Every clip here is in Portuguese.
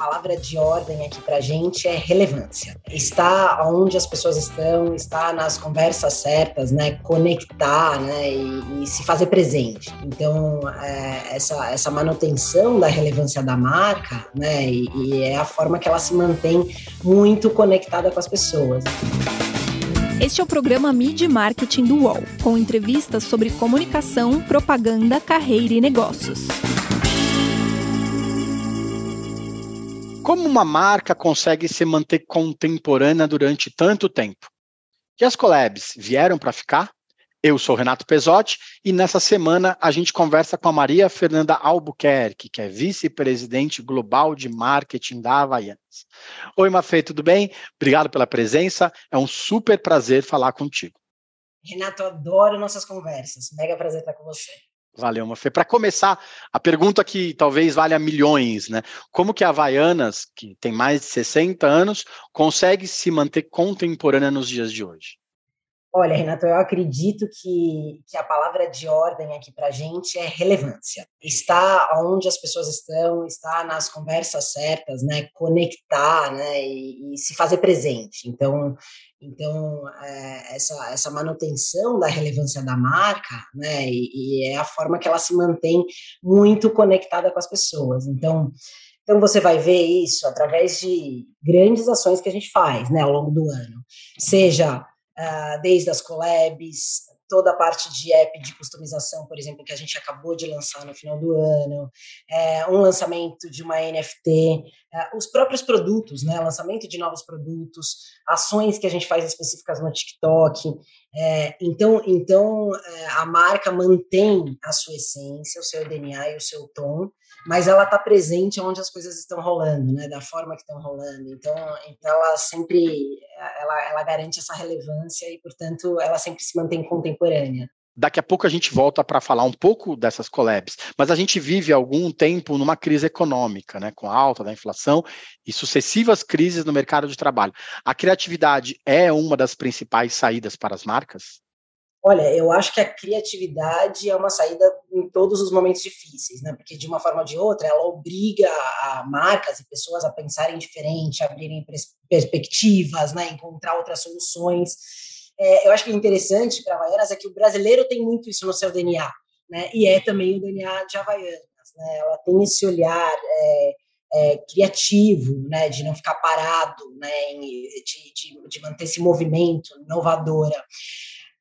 palavra de ordem aqui para a gente é relevância. Está onde as pessoas estão, está nas conversas certas, né? Conectar, né? E, e se fazer presente. Então, é, essa, essa manutenção da relevância da marca, né? E, e é a forma que ela se mantém muito conectada com as pessoas. Este é o programa Mid Marketing do UOL, com entrevistas sobre comunicação, propaganda, carreira e negócios. Como uma marca consegue se manter contemporânea durante tanto tempo? E as collabs vieram para ficar? Eu sou Renato Pesotti e nessa semana a gente conversa com a Maria Fernanda Albuquerque, que é vice-presidente global de marketing da Havaianas. Oi, Mafê, tudo bem? Obrigado pela presença. É um super prazer falar contigo. Renato, adoro nossas conversas. Mega prazer estar com você. Valeu, Mafê. Para começar, a pergunta que talvez valha milhões, né? Como que a Havaianas, que tem mais de 60 anos, consegue se manter contemporânea nos dias de hoje? Olha, Renato, eu acredito que, que a palavra de ordem aqui para a gente é relevância. Está onde as pessoas estão, está nas conversas certas, né? Conectar, né? E, e se fazer presente. Então, então é, essa, essa manutenção da relevância da marca, né? E, e é a forma que ela se mantém muito conectada com as pessoas. Então, então você vai ver isso através de grandes ações que a gente faz, né? Ao longo do ano, seja desde as collabs, toda a parte de app de customização, por exemplo, que a gente acabou de lançar no final do ano, é, um lançamento de uma NFT, é, os próprios produtos, né, lançamento de novos produtos, ações que a gente faz específicas no TikTok. É, então, então a marca mantém a sua essência, o seu DNA e o seu tom, mas ela está presente onde as coisas estão rolando, né, da forma que estão rolando. Então, então ela sempre ela, ela garante essa relevância e, portanto, ela sempre se mantém contemporânea. Daqui a pouco a gente volta para falar um pouco dessas collabs, mas a gente vive algum tempo numa crise econômica, né, com a alta da inflação e sucessivas crises no mercado de trabalho. A criatividade é uma das principais saídas para as marcas? Olha, eu acho que a criatividade é uma saída em todos os momentos difíceis, né? Porque de uma forma ou de outra, ela obriga a marcas e pessoas a pensarem diferente, a abrirem perspectivas, né? Encontrar outras soluções. É, eu acho que é interessante para Havaianas é que o brasileiro tem muito isso no seu DNA, né? E é também o DNA de Havaianas, né? Ela tem esse olhar é, é, criativo, né? De não ficar parado, né? De, de, de manter esse movimento inovadora.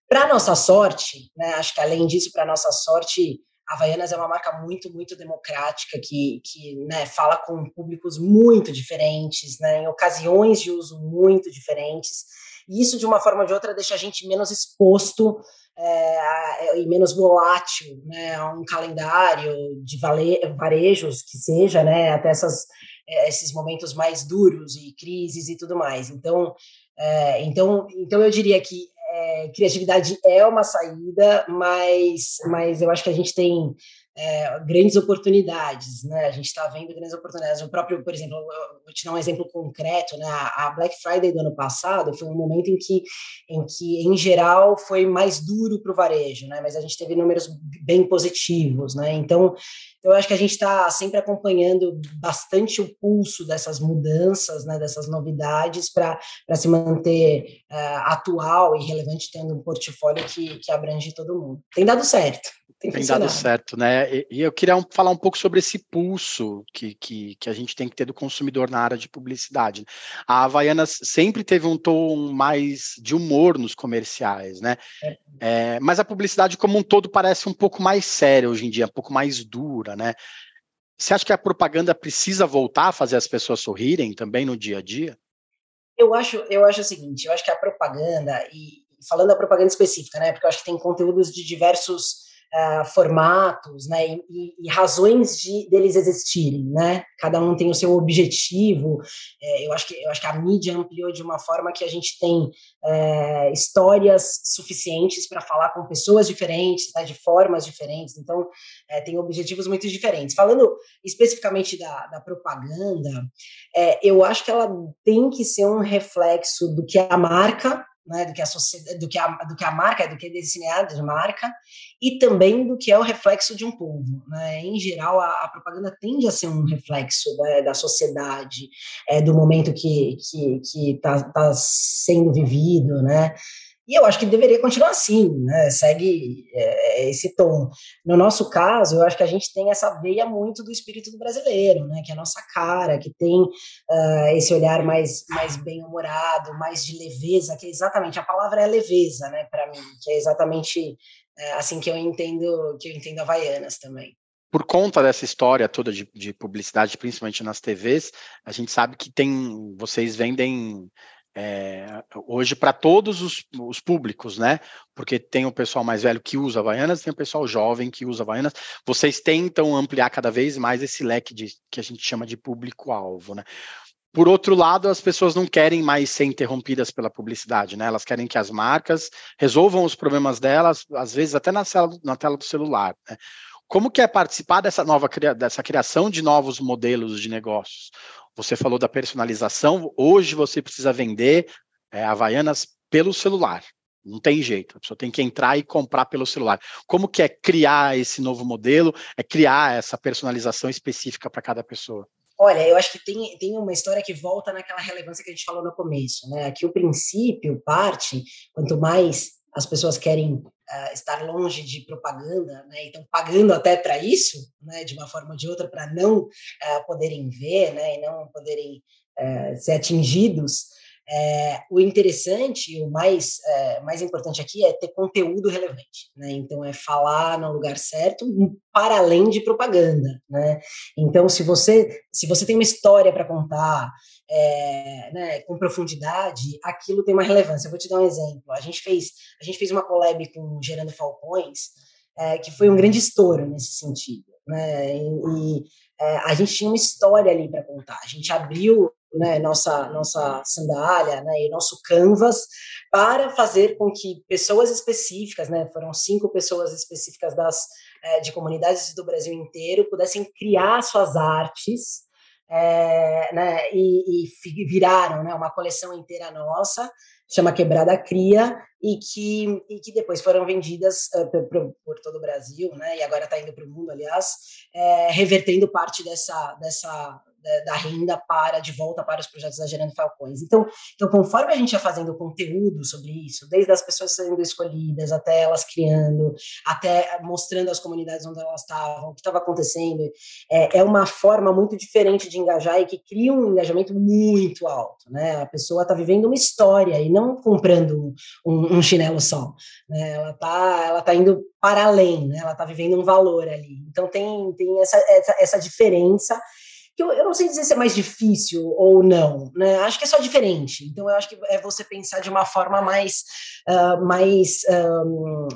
Para nossa sorte, né, acho que além disso, para nossa sorte, a Havaianas é uma marca muito, muito democrática, que, que né, fala com públicos muito diferentes, né, em ocasiões de uso muito diferentes. E isso, de uma forma ou de outra, deixa a gente menos exposto é, e menos volátil né, a um calendário de vale, varejos que seja, né, até essas, é, esses momentos mais duros e crises e tudo mais. Então, é, então, então eu diria que é, criatividade é uma saída, mas, mas eu acho que a gente tem é, grandes oportunidades, né? A gente está vendo grandes oportunidades. O próprio, por exemplo, vou te dar um exemplo concreto, né? A Black Friday do ano passado foi um momento em que, em que, em geral, foi mais duro para o varejo, né? Mas a gente teve números bem positivos, né? Então, eu acho que a gente está sempre acompanhando bastante o pulso dessas mudanças, né? Dessas novidades para se manter uh, atual e relevante, tendo um portfólio que, que abrange todo mundo. Tem dado certo. Tem, tem dado certo, né? E, e eu queria um, falar um pouco sobre esse pulso que, que, que, a gente tem que ter do consumidor na área de publicidade. A Havaianas sempre teve um tom mais de humor nos comerciais, né? É. É, mas a publicidade como um todo parece um pouco mais séria hoje em dia, um pouco mais dura, né? Você acha que a propaganda precisa voltar a fazer as pessoas sorrirem também no dia a dia? Eu acho, eu acho o seguinte, eu acho que a propaganda, e falando da propaganda específica, né? Porque eu acho que tem conteúdos de diversos uh, formatos, né, e, e, razões de deles existirem, né? Cada um tem o seu objetivo. É, eu acho que eu acho que a mídia ampliou de uma forma que a gente tem é, histórias suficientes para falar com pessoas diferentes, né, de formas diferentes. Então, é, tem objetivos muito diferentes. Falando especificamente da, da propaganda, é, eu acho que ela tem que ser um reflexo do que a marca né, do que a do que a, do que a marca, do que é designada de marca, e também do que é o reflexo de um povo. Né? Em geral, a, a propaganda tende a ser um reflexo né, da sociedade, é, do momento que está que, que tá, tá sendo vivido, né? E eu acho que deveria continuar assim, né? Segue é, esse tom. No nosso caso, eu acho que a gente tem essa veia muito do espírito do brasileiro, né? Que é a nossa cara, que tem uh, esse olhar mais, mais bem-humorado, mais de leveza, que é exatamente a palavra é leveza, né? Para mim, que é exatamente é, assim que eu entendo que eu entendo Havaianas também por conta dessa história toda de, de, publicidade, principalmente nas TVs, a gente sabe que tem, vocês vendem é, hoje para todos os, os, públicos, né? Porque tem o pessoal mais velho que usa Havaianas, tem o pessoal jovem que usa Havaianas. Vocês tentam ampliar cada vez mais esse leque de, que a gente chama de público-alvo, né? Por outro lado, as pessoas não querem mais ser interrompidas pela publicidade, né? Elas querem que as marcas resolvam os problemas delas, às vezes até na na tela do celular. Né? Como que é participar dessa nova dessa criação de novos modelos de negócios? Você falou da personalização. Hoje você precisa vender é, Havaianas pelo celular. Não tem jeito, a pessoa tem que entrar e comprar pelo celular. Como que é criar esse novo modelo? É criar essa personalização específica para cada pessoa? Olha, eu acho que tem, tem uma história que volta naquela relevância que a gente falou no começo, né? Que o princípio parte, quanto mais as pessoas querem uh, estar longe de propaganda, né, então pagando até para isso, né, de uma forma ou de outra, para não uh, poderem ver, né, e não poderem uh, ser atingidos, é, o interessante o mais, é, mais importante aqui é ter conteúdo relevante, né? Então é falar no lugar certo para além de propaganda, né? Então se você se você tem uma história para contar é, né, com profundidade, aquilo tem uma relevância. Eu vou te dar um exemplo. A gente fez a gente fez uma collab com Gerando Falcões é, que foi um grande estouro nesse sentido, né? E, e é, a gente tinha uma história ali para contar. A gente abriu né, nossa, nossa sandália né, e nosso canvas para fazer com que pessoas específicas, né, foram cinco pessoas específicas das, de comunidades do Brasil inteiro, pudessem criar suas artes é, né, e, e, viraram né, uma coleção inteira nossa, chama Quebrada Cria, e que, e que depois foram vendidas uh, por, por, todo o Brasil, né, e agora está indo para o mundo, aliás, é, revertendo parte dessa, dessa, da, da, renda para de volta para os projetos da Gerando Falcões. Então, então, conforme a gente ia fazendo conteúdo sobre isso, desde as pessoas sendo escolhidas, até elas criando, até mostrando as comunidades onde elas estavam, o que estava acontecendo, é, é uma forma muito diferente de engajar e que cria um engajamento muito alto. Né? A pessoa está vivendo uma história e não comprando um, um chinelo só. Né? Ela está ela tá indo para além, né? ela está vivendo um valor ali. Então, tem, tem essa, essa, essa diferença que eu, eu, não sei dizer se é mais difícil ou não, né? Acho que é só diferente. Então, eu acho que é você pensar de uma forma mais, uh, mais um,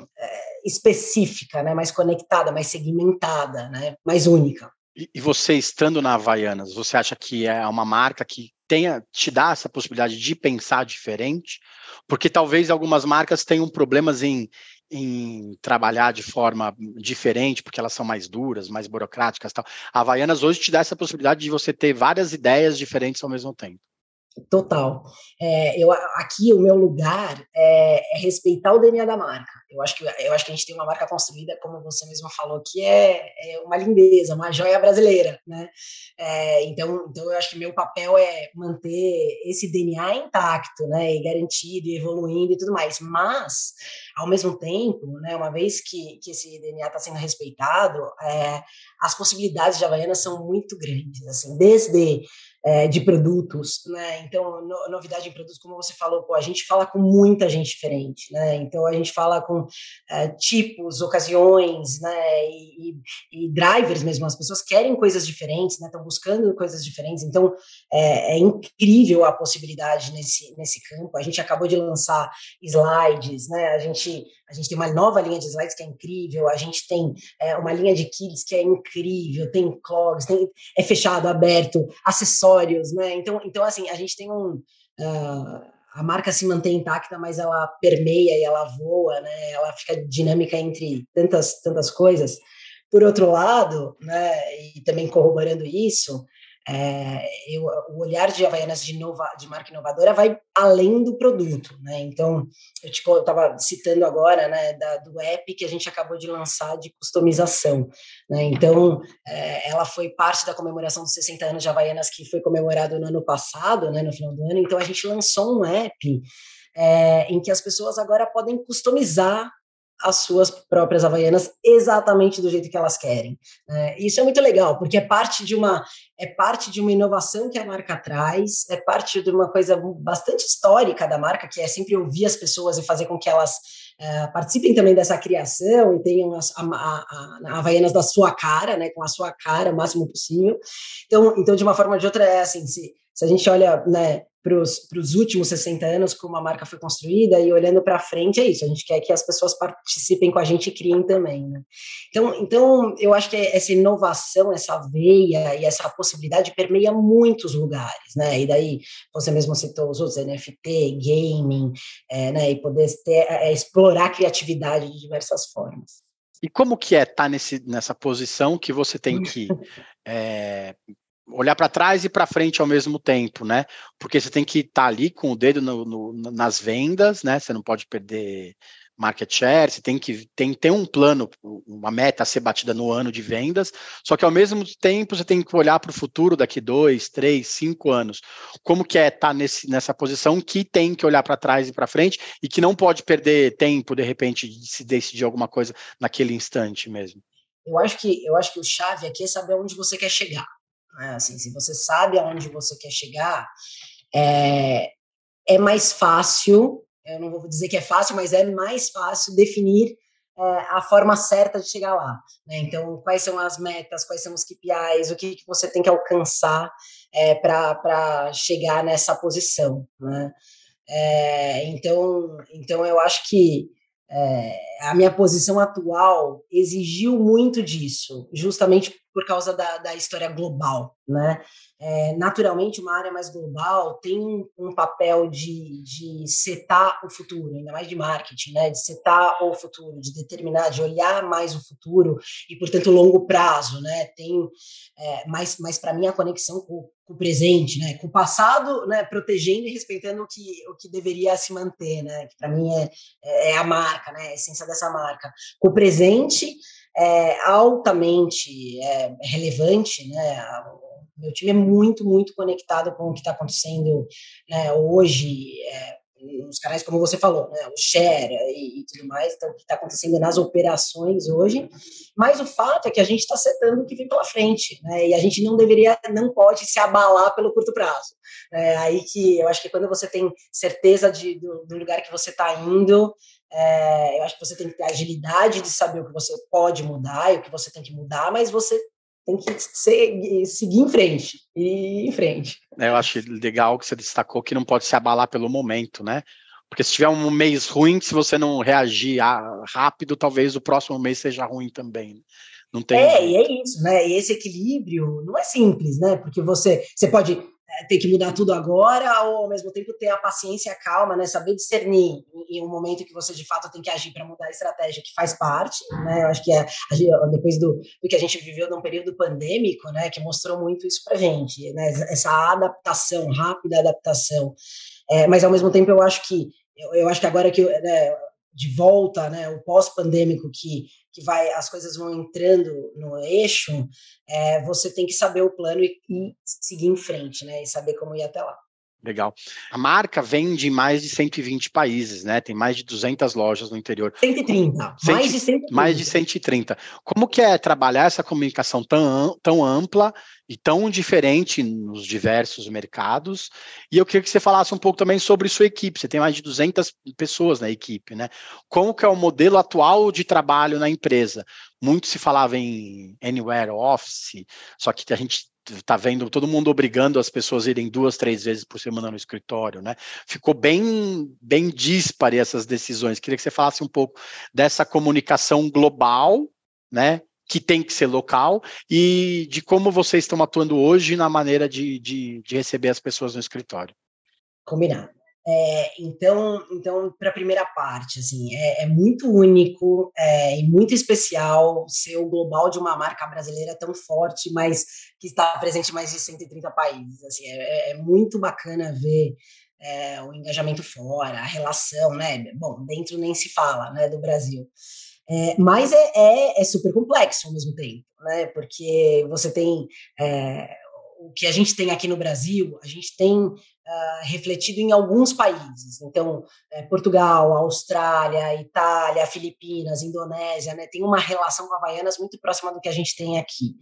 específica, né? Mais conectada, mais segmentada, né? Mais única. E, e você estando na Havaianas, você acha que é uma marca que tenha te dá essa possibilidade de pensar diferente? Porque talvez algumas marcas tenham problemas em em trabalhar de forma diferente, porque elas são mais duras, mais burocráticas tal. A Havaianas hoje te dá essa possibilidade de você ter várias ideias diferentes ao mesmo tempo. Total. É, eu, aqui o meu lugar é, é, respeitar o DNA da marca. Eu acho, que, eu acho que a gente tem uma marca construída, como você mesmo falou, que é, é uma lindeza, uma joia brasileira. Né? É, então, então, eu acho que meu papel é manter esse DNA intacto, né? E garantido, e evoluindo e tudo mais. Mas, ao mesmo tempo, né, uma vez que, que esse DNA está sendo respeitado, é, as possibilidades de Havaiana são muito grandes. Assim, desde é, de produtos, né? Então, no, novidade em produtos, como você falou, pô, a gente fala com muita gente diferente, né? Então, a gente fala com é, tipos, ocasiões, né? E, e, e, drivers mesmo, as pessoas querem coisas diferentes, né? Estão buscando coisas diferentes. Então, é, é, incrível a possibilidade nesse, nesse campo. A gente acabou de lançar slides, né? A gente a gente tem uma nova linha de slides que é incrível, a gente tem é, uma linha de kids que é incrível, tem clogs, tem, é fechado, aberto, acessórios, né? Então, então assim, a gente tem um. Uh, a marca se mantém intacta, mas ela permeia e ela voa, né? Ela fica dinâmica entre tantas, tantas coisas. Por outro lado, né, e também corroborando isso, é, eu, o olhar de Havaianas de, de marca inovadora vai além do produto, né? Então, eu estava citando agora, né, da, do app que a gente acabou de lançar de customização, né? Então, é, ela foi parte da comemoração dos 60 anos de Havaianas que foi comemorado no ano passado, né, no final do ano. Então, a gente lançou um app é, em que as pessoas agora podem customizar as suas próprias havaianas exatamente do jeito que elas querem. É, isso é muito legal, porque é parte de uma é parte de uma inovação que a marca traz, é parte de uma coisa bastante histórica da marca, que é sempre ouvir as pessoas e fazer com que elas é, participem também dessa criação e tenham as, a, a, a, Havaianas da sua cara, né, com a sua cara o máximo possível. Então, então de uma forma ou de outra, é assim, se, se a gente olha né, para os últimos 60 anos como a marca foi construída e olhando para frente é isso, a gente quer que as pessoas participem com a gente e criem também, né? Então, então eu acho que essa inovação, essa veia e essa possibilidade permeia muitos lugares, né? E daí você mesmo citou os outros, NFT, gaming, é, né? E poder ter, é, explorar a criatividade de diversas formas. E como que é estar tá nesse, nessa posição que você tem que é, olhar para trás e para frente ao mesmo tempo, né? Porque você tem que estar tá ali com o dedo no, no, nas vendas, né? Você não pode perder market share, você tem que tem, ter um plano, uma meta a ser batida no ano de vendas, só que ao mesmo tempo você tem que olhar para o futuro daqui dois, três, cinco anos. Como que é estar tá nesse, nessa posição que tem que olhar para trás e para frente e que não pode perder tempo, de repente, de se decidir alguma coisa naquele instante mesmo? Eu acho que eu acho que o chave aqui é saber onde você quer chegar. Né? Assim, se você sabe aonde você quer chegar, é, é mais fácil, eu não vou dizer que é fácil, mas é mais fácil definir é, a forma certa de chegar lá. Né? Então, quais são as metas, quais são os KPIs, o que, que você tem que alcançar é, para chegar nessa posição. Né? É, então, então, eu acho que é, a minha posição atual exigiu muito disso, justamente por causa da, da história global, né? É, naturalmente, uma área mais global tem um papel de, de setar o futuro, ainda mais de marketing, né? De setar o futuro, de determinar, de olhar mais o futuro e, portanto, longo prazo, né? Tem é, mais, mais para mim a conexão com, com, o presente, né? Com o passado, né? Protegendo e respeitando o que, o que deveria se manter, né? Que para mim é, é, é a marca, né? A essência dessa marca. Com o presente é altamente é, relevante, né? Meu time é muito, muito conectado com o que está acontecendo né, hoje, é, nos canais, como você falou, né, o share e, e tudo mais, então, o que está acontecendo nas operações hoje, mas o fato é que a gente está setando o que vem pela frente, né, e a gente não deveria, não pode se abalar pelo curto prazo. É aí que eu acho que quando você tem certeza de, do, do lugar que você está indo, é, eu acho que você tem que ter agilidade de saber o que você pode mudar e o que você tem que mudar, mas você tem que ser, seguir em frente e em frente. É, eu acho legal que você destacou que não pode se abalar pelo momento, né? Porque se tiver um mês ruim, se você não reagir rápido, talvez o próximo mês seja ruim também. Não tem. É, e é isso, né? E esse equilíbrio não é simples, né? Porque você, você pode ter que mudar tudo agora, ou ao mesmo tempo ter a paciência a calma, né? Saber discernir em um momento que você de fato tem que agir para mudar a estratégia, que faz parte, né? Eu acho que é, depois do, do, que a gente viveu num período pandêmico, né? Que mostrou muito isso para gente, né? Essa adaptação, rápida adaptação. É, mas ao mesmo tempo eu acho que eu, eu acho que agora que né, de volta, né? O pós-pandêmico que que vai as coisas vão entrando no eixo, é, você tem que saber o plano e, e, seguir em frente, né? E saber como ir até lá. Legal. A marca vende em mais de 120 países, né? Tem mais de 200 lojas no interior. 130. mais de 130. Mais de 130. Como que é trabalhar essa comunicação tão, tão ampla e tão diferente nos diversos mercados? E eu queria que você falasse um pouco também sobre sua equipe. Você tem mais de 200 pessoas na equipe, né? Como que é o modelo atual de trabalho na empresa? Muito se falava em anywhere office, só que a gente está vendo todo mundo obrigando as pessoas a irem duas, três vezes por semana no escritório, né? Ficou bem, bem dispare essas decisões. Queria que você falasse um pouco dessa comunicação global, né? Que tem que ser local e de como vocês estão atuando hoje na maneira de, de, de receber as pessoas no escritório. Combinado. É, então, então para a primeira parte, assim, é, é muito único é, e muito especial ser o global de uma marca brasileira tão forte, mas que está presente em mais de 130 países. Assim, é, é muito bacana ver é, o engajamento fora, a relação, né? Bom, dentro nem se fala, né, do Brasil. É, mas é, é, é, super complexo ao mesmo tempo, né? Porque você tem é, o que a gente tem aqui no Brasil, a gente tem uh, refletido em alguns países. Então, é, Portugal, Austrália, Itália, Filipinas, Indonésia, né, tem uma relação com Havaianas muito próxima do que a gente tem aqui.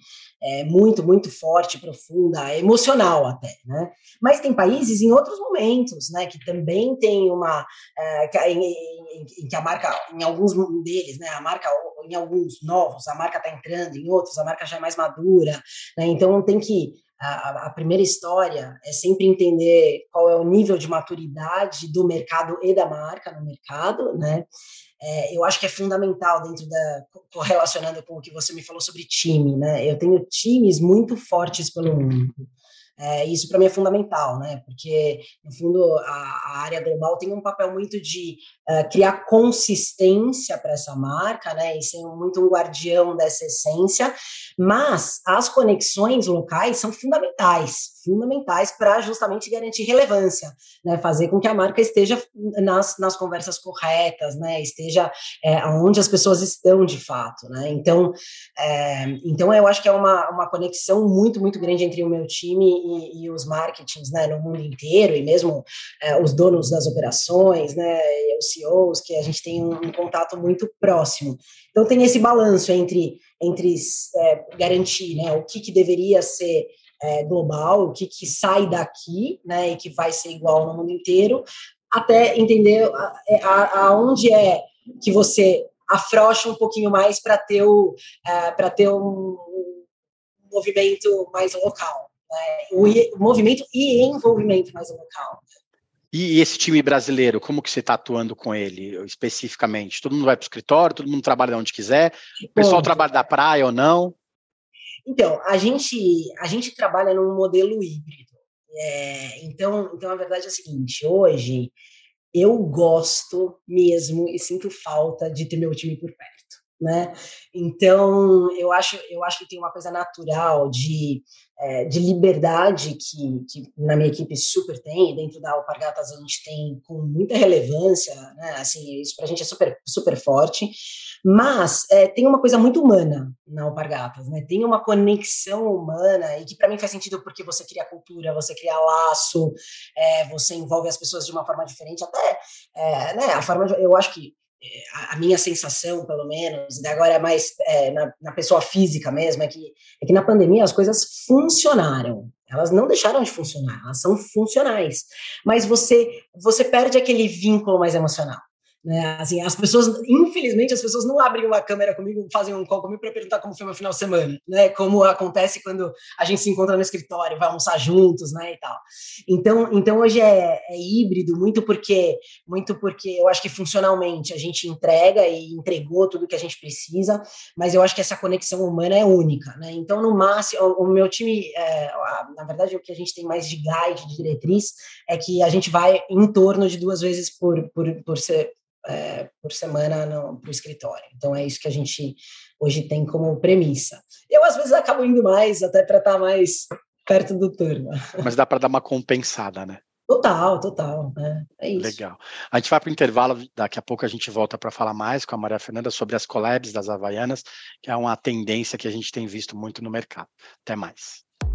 É muito, muito forte, profunda, emocional até. Né? Mas tem países em outros momentos, né, que também tem uma. É, em, em, em, que a marca, em alguns deles, né, a marca, em alguns novos, a marca está entrando, em outros, a marca já é mais madura. Né, então, tem que a, primeira história é sempre entender qual é o nível de maturidade do mercado e da marca no mercado, né? É, eu acho que é fundamental dentro da correlacionando com o que você me falou sobre time, né? Eu tenho times muito fortes pelo mundo. É, isso para mim é fundamental, né? Porque, no fundo, a, a área global tem um papel muito de uh, criar consistência para essa marca, né? E ser muito um guardião dessa essência, mas as conexões locais são fundamentais, fundamentais para justamente garantir relevância, né? Fazer com que a marca esteja nas, nas conversas corretas, né? Esteja é, onde as pessoas estão de fato, né? Então, é, então eu acho que é uma, uma conexão muito, muito grande entre o meu time e, e os marketings né, no mundo inteiro, e mesmo é, os donos das operações, né, os CEOs, que a gente tem um, um contato muito próximo. Então tem esse balanço entre, entre é, garantir né, o que, que deveria ser é, global, o que, que sai daqui, né, e que vai ser igual no mundo inteiro, até entender é, aonde é que você afrouxa um pouquinho mais para ter, o, é, ter um, um movimento mais local né, o, movimento e envolvimento mais local. E esse time brasileiro, como que você está atuando com ele especificamente? Todo mundo vai para o escritório, todo mundo trabalha onde quiser, o pessoal Bom, trabalha da praia ou não? Então, a gente, a gente trabalha num modelo híbrido. É, então, então, a verdade é a seguinte: hoje eu gosto mesmo e sinto falta de ter meu time por perto né? Então, eu acho, eu acho que tem uma coisa natural de, é, de liberdade que, que na minha equipe super tem, dentro da Alpargatas a gente tem com muita relevância, né? Assim, isso para a gente é super, super forte, mas é, tem uma coisa muito humana na Alpargatas, né? Tem uma conexão humana e que para mim faz sentido porque você cria cultura, você cria laço, é, você envolve as pessoas de uma forma diferente, até, é, né? A forma, de, eu acho que a minha sensação, pelo menos, e agora é mais é, na, na, pessoa física mesmo, é que, é que na pandemia as coisas funcionaram. Elas não deixaram de funcionar, elas são funcionais. Mas você, você perde aquele vínculo mais emocional. Né? Assim, as pessoas, infelizmente, as pessoas não abrem uma câmera comigo, fazem um call comigo para perguntar como foi meu final de semana, né? Como acontece quando a gente se encontra no escritório, vai almoçar juntos, né? E tal. Então, então hoje é, é híbrido, muito porque, muito porque eu acho que funcionalmente a gente entrega e entregou tudo que a gente precisa, mas eu acho que essa conexão humana é única, né? Então, no máximo, o, o meu time, é, na verdade, o que a gente tem mais de guide, de diretriz, é que a gente vai em torno de duas vezes por, por, por ser é, por semana para o escritório. Então é isso que a gente hoje tem como premissa. Eu às vezes acabo indo mais até para estar tá mais perto do turno. Mas dá para dar uma compensada, né? Total, total. Né? É isso. Legal. A gente vai para o intervalo, daqui a pouco a gente volta para falar mais com a Maria Fernanda sobre as collabs das Havaianas, que é uma tendência que a gente tem visto muito no mercado. Até mais.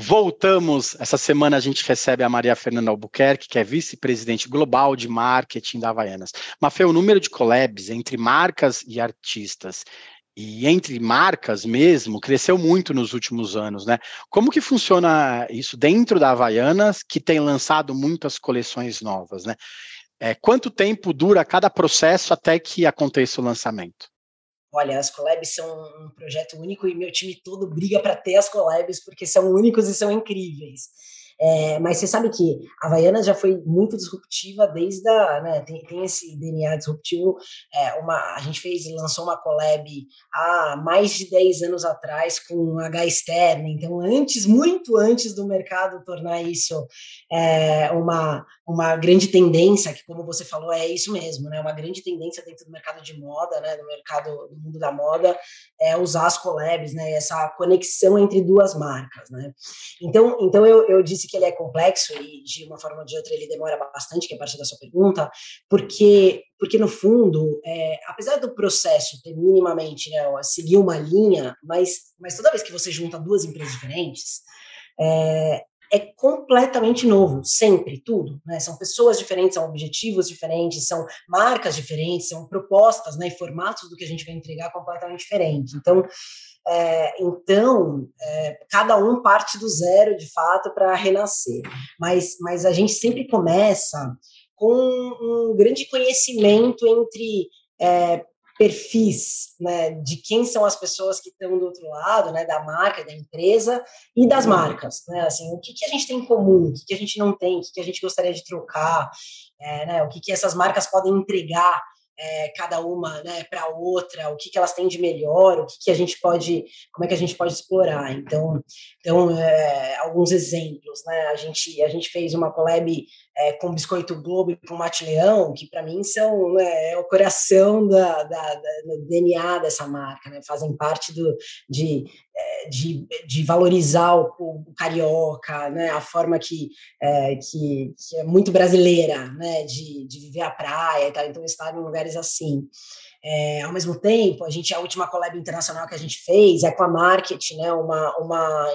Voltamos. Essa semana a gente recebe a Maria Fernanda Albuquerque, que é vice-presidente global de marketing da Havaianas. Mafê, o número de collabs entre marcas e artistas e entre marcas mesmo cresceu muito nos últimos anos, né? Como que funciona isso dentro da Havaianas, que tem lançado muitas coleções novas, né? É, quanto tempo dura cada processo até que aconteça o lançamento? Olha, as collabs são um projeto único e meu time todo briga para ter as collabs porque são únicos e são incríveis. É, mas você sabe que a Havaiana já foi muito disruptiva desde a, né, tem, tem esse DNA disruptivo, é, uma, a gente fez, lançou uma collab há mais de 10 anos atrás com H externa, então antes, muito antes do mercado tornar isso é, uma, uma grande tendência, que como você falou, é isso mesmo, né, uma grande tendência dentro do mercado de moda, né, do mercado, do mundo da moda, é usar as collabs, né, essa conexão entre duas marcas, né. Então, então eu, eu disse que ele é complexo e de uma forma ou de outra ele demora bastante, que é parte da sua pergunta, porque, porque no fundo, é, apesar do processo ter minimamente, né, seguir uma linha, mas, mas toda vez que você junta duas empresas diferentes, é, é completamente novo, sempre, tudo. Né? São pessoas diferentes, são objetivos diferentes, são marcas diferentes, são propostas né, e formatos do que a gente vai entregar completamente diferente. Então, é, então, é, cada um parte do zero, de fato, para renascer. Mas, mas a gente sempre começa com um grande conhecimento entre é, perfis, né, de quem são as pessoas que estão do outro lado, né, da marca, da empresa e das marcas, né, assim, o que, que a gente tem em comum, o que, que a gente não tem, o que, que a gente gostaria de trocar, é, né, o que, que essas marcas podem entregar é, cada uma né, para outra, o que, que elas têm de melhor, o que, que a gente pode, como é que a gente pode explorar. Então, então é, alguns exemplos, né? A gente, a gente fez uma collab é, com Biscoito Globo e com Mate Leão, que para mim são né, é o coração da, da, da, do DNA dessa marca, né? Fazem parte do, de, é, de, de valorizar o, o, carioca, né? A forma que, é, que, que, é muito brasileira, né? De, de viver a praia e tal. Então, estar em lugares assim. É, ao mesmo tempo, a gente a última collab internacional que a gente fez é com a Market, né, uma, uma,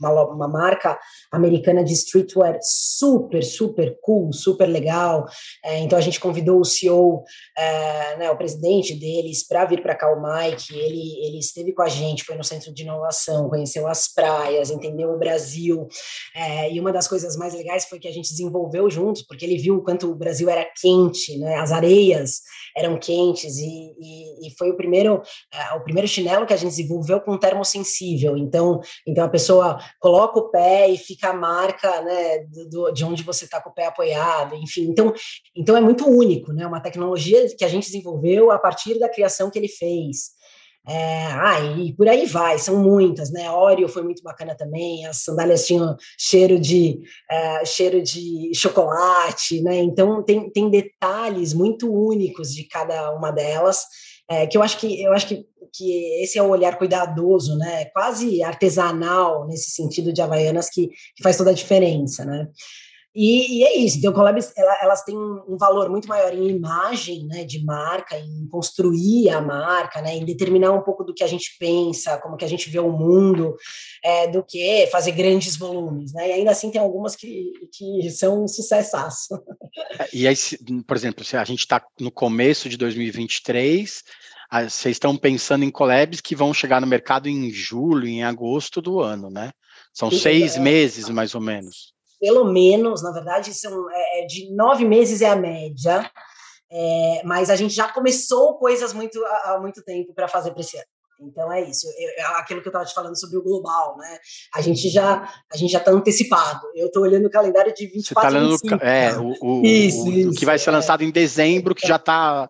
uma, uma marca americana de streetwear super, super cool, super legal. É, então a gente convidou o CEO, é, né, o presidente deles, para vir para cá, o Mike. Ele, ele esteve com a gente, foi no centro de inovação, conheceu as praias, entendeu o Brasil. É, e uma das coisas mais legais foi que a gente desenvolveu juntos, porque ele viu o quanto o Brasil era quente, né, as areias eram quentes e, e, e foi o primeiro, uh, o primeiro chinelo que a gente desenvolveu com termosensível. Então, então a pessoa coloca o pé e fica a marca né, do, de onde você está com o pé apoiado, enfim. Então, então é muito único, né? Uma tecnologia que a gente desenvolveu a partir da criação que ele fez. É, ah, e por aí vai, são muitas, né? Oreo foi muito bacana também, as sandálias tinham cheiro de é, cheiro de chocolate, né? Então tem, tem detalhes muito únicos de cada uma delas, é, que eu acho que eu acho que, que esse é o olhar cuidadoso, né? Quase artesanal nesse sentido de Havaianas que, que faz toda a diferença, né? E, e, é isso, então collabs ela, elas têm um valor muito maior em imagem né, de marca, em construir a marca, né, em determinar um pouco do que a gente pensa, como que a gente vê o mundo, é, do que fazer grandes volumes, né? E ainda assim tem algumas que, que são um sucessaço. É, e aí, por exemplo, se a gente está no começo de 2023, vocês estão pensando em collabs que vão chegar no mercado em julho, em agosto do ano, né? São seis é, meses, mais ou menos pelo menos, na verdade, são é, é, de nove meses é a média, é, mas a gente já começou coisas muito há muito tempo para fazer para esse ano. Então é isso, é aquilo que eu estava te falando sobre o global, né? A gente já a gente já está antecipado. Eu estou olhando o calendário de 24 Você tá olhando, 25, é, o, o, isso, o, isso, o que vai ser é. lançado em dezembro, que já está.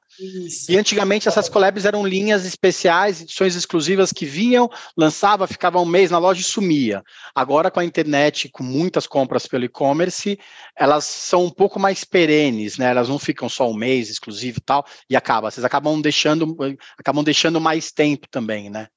E antigamente essas collabs eram linhas especiais, edições exclusivas que vinham, lançava, ficava um mês na loja e sumia. Agora com a internet, com muitas compras pelo e-commerce, elas são um pouco mais perenes, né? Elas não ficam só um mês exclusivo e tal e acaba. Vocês acabam deixando, acabam deixando mais tempo também, né?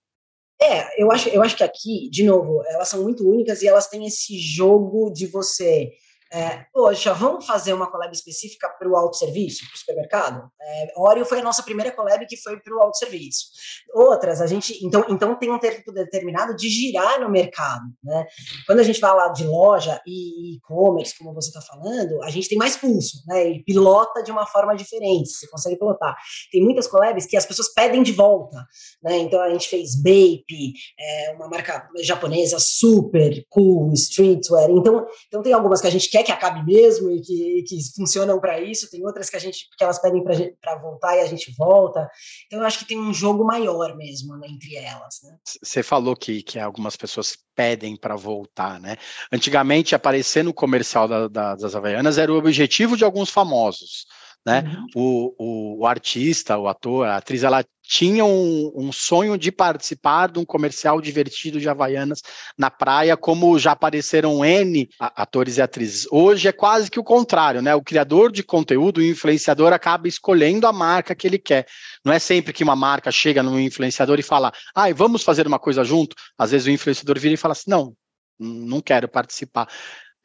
É, eu acho, eu acho que aqui, de novo, elas são muito únicas e elas têm esse jogo de você é, poxa, vamos fazer uma collab específica para o autosserviço, para o supermercado? É, Oreo foi a nossa primeira collab que foi para o autosserviço. Outras, a gente. Então, então tem um tempo determinado de girar no mercado. Né? Quando a gente fala de loja e e-commerce, como você está falando, a gente tem mais pulso, né? E pilota de uma forma diferente, você consegue pilotar. Tem muitas collabs que as pessoas pedem de volta. Né? Então a gente fez Bape, é, uma marca japonesa super cool, streetwear. Então, então tem algumas que a gente quer quer que acabe mesmo e que, que funcionam para isso, tem outras que a gente que elas pedem para voltar e a gente volta. Então eu acho que tem um jogo maior mesmo né, entre elas. Você né? falou que, que algumas pessoas pedem para voltar, né? Antigamente aparecer no comercial da, da, das Havaianas era o objetivo de alguns famosos né? Uhum. O, o, o, artista, o ator, a atriz, ela tinha um, um, sonho de participar de um comercial divertido de Havaianas na praia, como já apareceram N atores e atrizes. Hoje é quase que o contrário, né? O criador de conteúdo, o influenciador, acaba escolhendo a marca que ele quer. Não é sempre que uma marca chega no influenciador e fala, ah, vamos fazer uma coisa junto. Às vezes o influenciador vira e fala assim, não, não quero participar.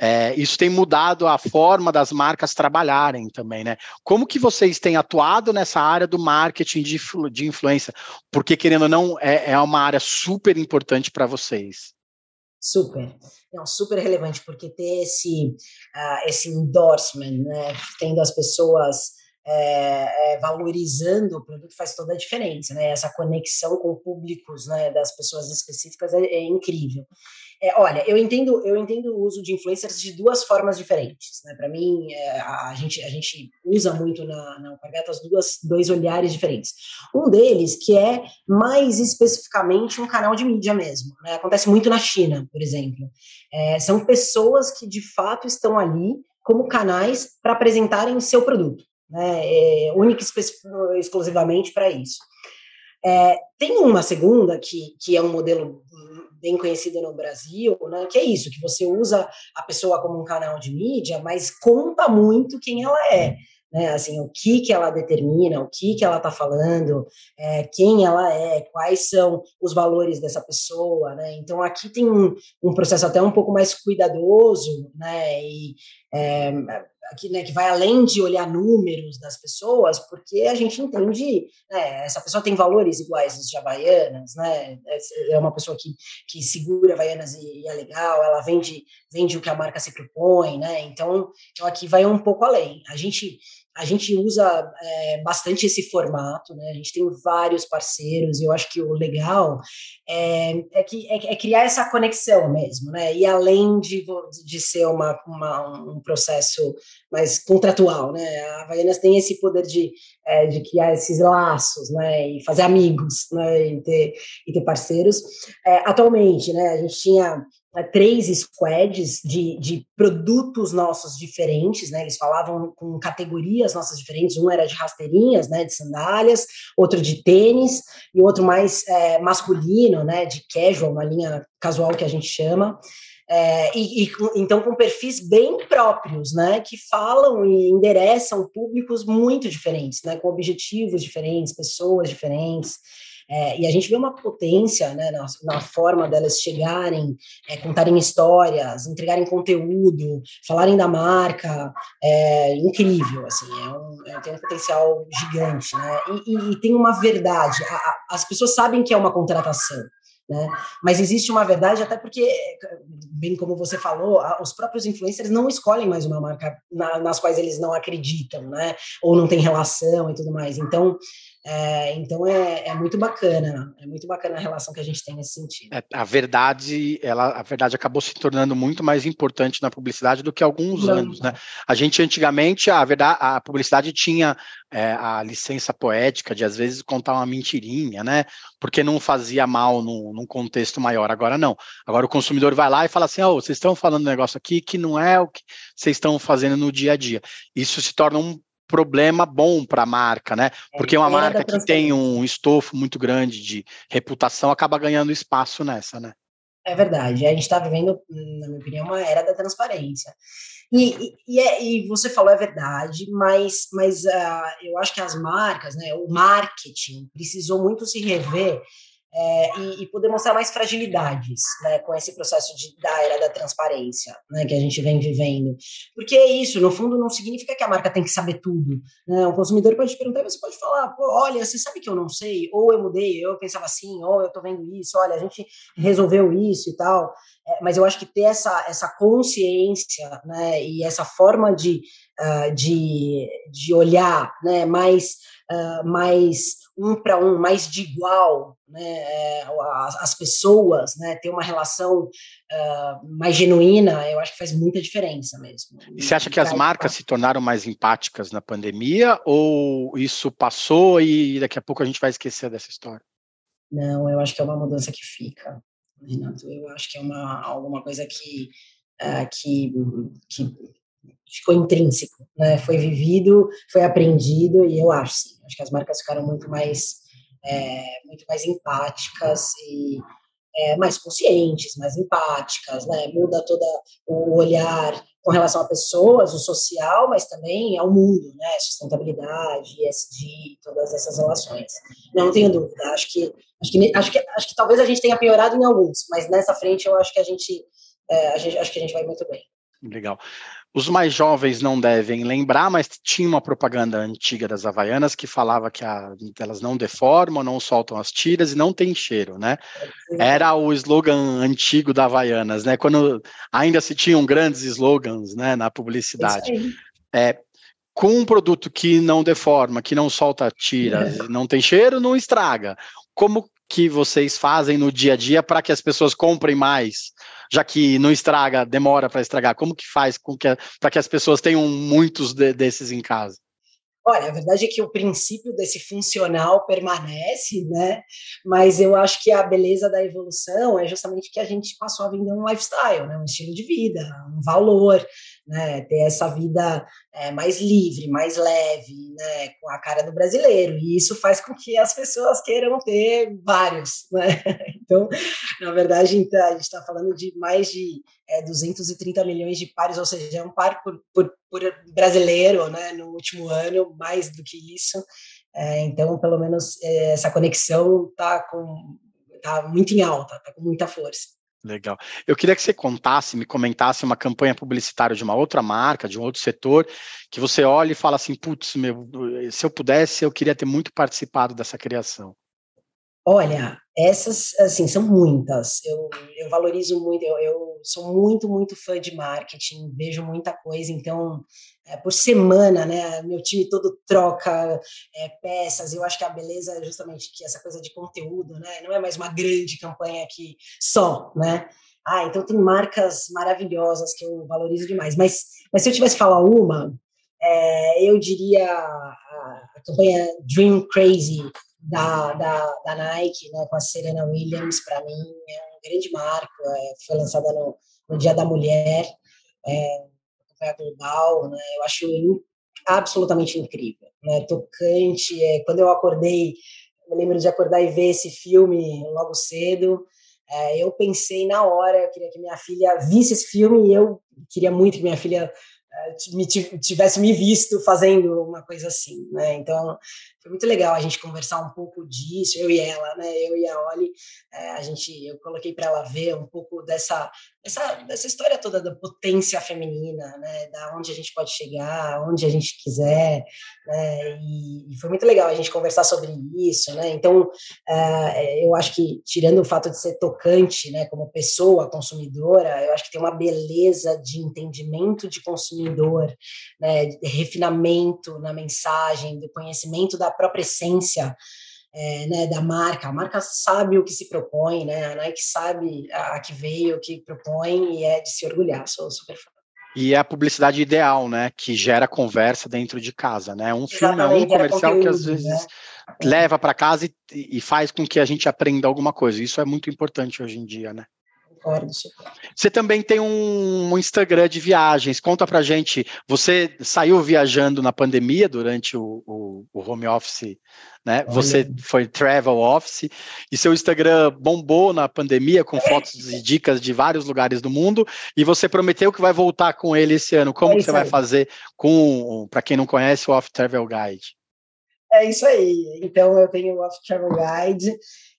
É, isso tem mudado a forma das marcas trabalharem também, né? Como que vocês têm atuado nessa área do marketing de, de influência? Porque, querendo ou não, é, é uma área super importante para vocês. Super. Não, super relevante, porque ter esse, uh, esse endorsement, né, tendo as pessoas é, é, valorizando o produto faz toda a diferença, né? Essa conexão com públicos, né, das pessoas específicas é, é incrível. É, olha, eu entendo, eu entendo o uso de influencers de duas formas diferentes. Né? Para mim, é, a, gente, a gente usa muito na, na Alpargatas duas, dois olhares diferentes. Um deles que é mais especificamente um canal de mídia mesmo. Né? Acontece muito na China, por exemplo. É, são pessoas que de fato estão ali como canais para apresentarem seu produto, né? É, única e exclusivamente para isso. É, tem uma segunda que, que é um modelo bem conhecida no Brasil, né, que é isso, que você usa a pessoa como um canal de mídia, mas conta muito quem ela é, né, assim, o que que ela determina, o que que ela está falando, é, quem ela é, quais são os valores dessa pessoa, né, então aqui tem um, um processo até um pouco mais cuidadoso, né, e é, que, né, que vai além de olhar números das pessoas, porque a gente entende, né, essa pessoa tem valores iguais de Havaianas, né, é uma pessoa que, que segura Havaianas e, e, é legal, ela vende, vende o que a marca se propõe, né, então, então aqui vai um pouco além. A gente a gente usa é, bastante esse formato, né? A gente tem vários parceiros, e eu acho que o legal é, é, que, é, é, criar essa conexão mesmo, né? E além de, de ser uma, uma, um processo mais contratual, né? A Havaianas tem esse poder de, é, de criar esses laços, né? E fazer amigos, né? E ter, e ter parceiros. É, atualmente, né? A gente tinha três squads de, de produtos nossos diferentes, né? Eles falavam com categorias nossas diferentes. Um era de rasteirinhas, né? De sandálias, outro de tênis e outro mais é, masculino, né? De casual, uma linha casual que a gente chama. É, e, e, então com perfis bem próprios, né, que falam e endereçam públicos muito diferentes, né, com objetivos diferentes, pessoas diferentes. É, e a gente vê uma potência né, na, na forma delas chegarem, é, contarem histórias, entregarem conteúdo, falarem da marca, é incrível, assim, é um, é, tem um potencial gigante, né? E, e, e tem uma verdade, a, a, as pessoas sabem que é uma contratação, né? Mas existe uma verdade, até porque, bem como você falou, os próprios influencers não escolhem mais uma marca na, nas quais eles não acreditam, né? Ou não tem relação e tudo mais. Então, é, então é, é, muito bacana, é muito bacana a relação que a gente tem nesse sentido. É, a verdade, ela, a verdade acabou se tornando muito mais importante na publicidade do que há alguns Não. anos, né? A gente antigamente a verdade, a publicidade tinha é, a licença poética de às vezes contar uma mentirinha, né? Porque não fazia mal num, num contexto maior. Agora não. Agora o consumidor vai lá e fala assim: oh, vocês estão falando um negócio aqui que não é o que vocês estão fazendo no dia a dia. Isso se torna um problema bom para a marca, né? É, Porque uma marca que tem um estofo muito grande de reputação acaba ganhando espaço nessa, né? É verdade. A gente está vivendo, na minha opinião, uma era da transparência. E, e, e, é, e você falou é verdade, mas, mas uh, eu acho que as marcas, né, o marketing precisou muito se rever é, e, e, poder mostrar mais fragilidades né, com esse processo de, da era da transparência né, que a gente vem vivendo. Porque é isso, no fundo, não significa que a marca tem que saber tudo. Né? O consumidor pode te perguntar, você pode falar, olha, você sabe que eu não sei, ou eu mudei, eu pensava assim, ou eu estou vendo isso, olha, a gente resolveu isso e tal. É, mas eu acho que ter essa, essa consciência né, e essa forma de, uh, de, de olhar né, mais, uh, mais um para um, mais de igual, né, é, as pessoas, né, ter uma relação uh, mais genuína, eu acho que faz muita diferença mesmo. E você acha que as marcas se tornaram mais empáticas na pandemia ou isso passou e daqui a pouco a gente vai esquecer dessa história? Não, eu acho que é uma mudança que fica, Renato. Eu acho que é uma, alguma coisa que, uh, que, que ficou intrínseco, né? Foi vivido, foi aprendido e eu acho sim, acho que as marcas ficaram muito mais é, muito mais empáticas e é, mais conscientes, mais empáticas, né? Muda todo o olhar com relação a pessoas, o social, mas também ao mundo, né? Sustentabilidade, ESG, todas essas relações. Não, tenho dúvida. Acho que acho que acho que acho que talvez a gente tenha piorado em alguns, mas nessa frente eu acho que a gente, é, a gente acho que a gente vai muito bem. Legal. Os mais jovens não devem lembrar, mas tinha uma propaganda antiga das Havaianas que falava que a, elas não deformam, não soltam as tiras e não tem cheiro, né? Era o slogan antigo da Havaianas, né? Quando ainda se tinham grandes slogans, né, na publicidade. É, com um produto que não deforma, que não solta tiras, é. não tem cheiro, não estraga. Como que vocês fazem no dia a dia para que as pessoas comprem mais, já que não estraga, demora para estragar? Como que faz para que as pessoas tenham muitos de, desses em casa? Olha, a verdade é que o princípio desse funcional permanece, né? Mas eu acho que a beleza da evolução é justamente que a gente passou a vender um lifestyle, né? um estilo de vida, um valor, né? Ter essa vida é, mais livre, mais leve, né? Com a cara do brasileiro. E isso faz com que as pessoas queiram ter vários, né? Então, na verdade, então, a gente está falando de mais de é, 230 milhões de pares, ou seja, um par por, por, por brasileiro, né? No último ano, mais do que isso. É, então, pelo menos é, essa conexão está com tá muito em alta, está com muita força. Legal. Eu queria que você contasse, me comentasse uma campanha publicitária de uma outra marca, de um outro setor, que você olha e fala assim, putz, meu, se eu pudesse, eu queria ter muito participado dessa criação. Olha, essas, assim, são muitas. Eu, eu valorizo muito, eu, eu sou muito, muito fã de marketing, vejo muita coisa, então, é, por semana, né, meu time todo troca é, peças, eu acho que a beleza é justamente que essa coisa de conteúdo, né, não é mais uma grande campanha aqui só, né, ah, então tem marcas maravilhosas que eu valorizo demais, mas, mas se eu tivesse que falar uma, é, eu diria a, a campanha Dream Crazy, da, da, da Nike, né, com a Serena Williams, para mim é um grande marco. É, foi lançada no, no Dia da Mulher, é, global, né, eu acho absolutamente incrível, né, tocante. É, quando eu acordei, me lembro de acordar e ver esse filme logo cedo. É, eu pensei na hora, eu queria que minha filha visse esse filme e eu queria muito que minha filha me tivesse me visto fazendo uma coisa assim, né? Então foi muito legal a gente conversar um pouco disso, eu e ela, né? Eu e a Oli, é, a gente, eu coloquei para ela ver um pouco dessa, dessa, dessa história toda da potência feminina, né? Da onde a gente pode chegar, onde a gente quiser, né? E, e foi muito legal a gente conversar sobre isso, né? Então é, eu acho que tirando o fato de ser tocante, né? Como pessoa consumidora, eu acho que tem uma beleza de entendimento de consumidor, né? De refinamento na mensagem, do conhecimento da própria essência é, né, da marca. A marca sabe o que se propõe, né? A Nike sabe a, a que veio, o que propõe e é de se orgulhar. Sou super fã. E é a publicidade ideal, né? Que gera conversa dentro de casa, né? Um filme é um comercial que às vezes né? leva para casa e, e faz com que a gente aprenda alguma coisa. Isso é muito importante hoje em dia, né? Você também tem um, Instagram de viagens. Conta pra gente. Você saiu viajando na pandemia durante o, o, o home office, né? Olha. Você foi travel office e seu Instagram bombou na pandemia com fotos e dicas de vários lugares do mundo. E você prometeu que vai voltar com ele esse ano. Como é você aí. vai fazer com, para quem não conhece, o Off Travel Guide? É isso aí. Então eu tenho o Off Travel Guide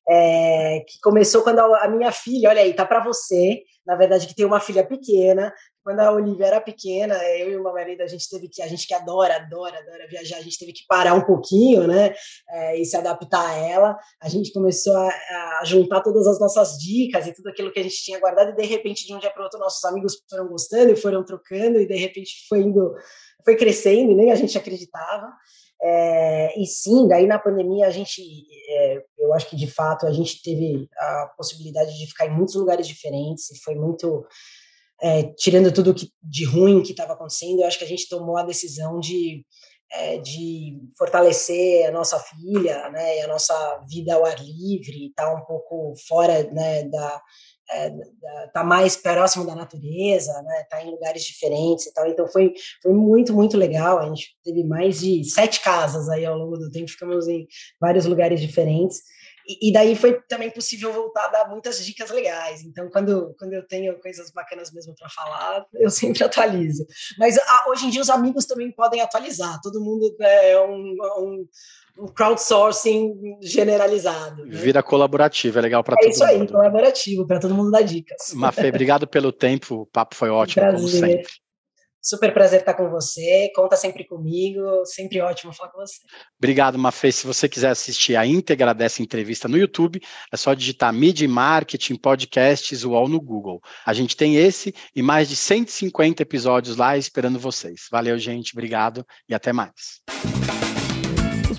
é, que começou quando a, minha filha, olha aí, tá para você, na verdade que tem uma filha pequena, quando a Olivia era pequena, eu e o meu marido, a gente teve que, a gente que adora, adora, adora viajar, a gente teve que parar um pouquinho, né, é, e se adaptar a ela, a gente começou a, a, juntar todas as nossas dicas e tudo aquilo que a gente tinha guardado, e de repente, de um dia para outro, nossos amigos foram gostando e foram trocando, e de repente foi indo, foi crescendo, e nem a gente acreditava, É, e sim, daí na pandemia a gente, é, eu acho que de fato a gente teve a possibilidade de ficar em muitos lugares diferentes e foi muito é, tirando tudo que, de ruim que estava acontecendo. Eu acho que a gente tomou a decisão de é, de fortalecer a nossa filha, né, e a nossa vida ao ar livre, estar tá um pouco fora, né, da, é, da, tá mais próximo da natureza, né, tá em lugares diferentes e tal, então foi, foi muito, muito legal, a gente teve mais de sete casas aí ao longo do tempo, ficamos em vários lugares diferentes, e, daí foi também possível voltar a dar muitas dicas legais. Então, quando, quando eu tenho coisas bacanas mesmo para falar, eu sempre atualizo. Mas a, hoje em dia os amigos também podem atualizar. Todo mundo né, é um, um, um crowdsourcing generalizado. Né? Vira colaborativo, é legal para é todo mundo. É isso aí, colaborativo, para todo mundo dar dicas. Mafê, obrigado pelo tempo, o papo foi ótimo, como sempre. Super prazer estar com você. Conta sempre comigo. Sempre ótimo falar com você. Obrigado, Mafê. Se você quiser assistir a íntegra dessa entrevista no YouTube, é só digitar Media Marketing Podcasts UOL no Google. A gente tem esse e mais de 150 episódios lá esperando vocês. Valeu, gente. Obrigado e até mais.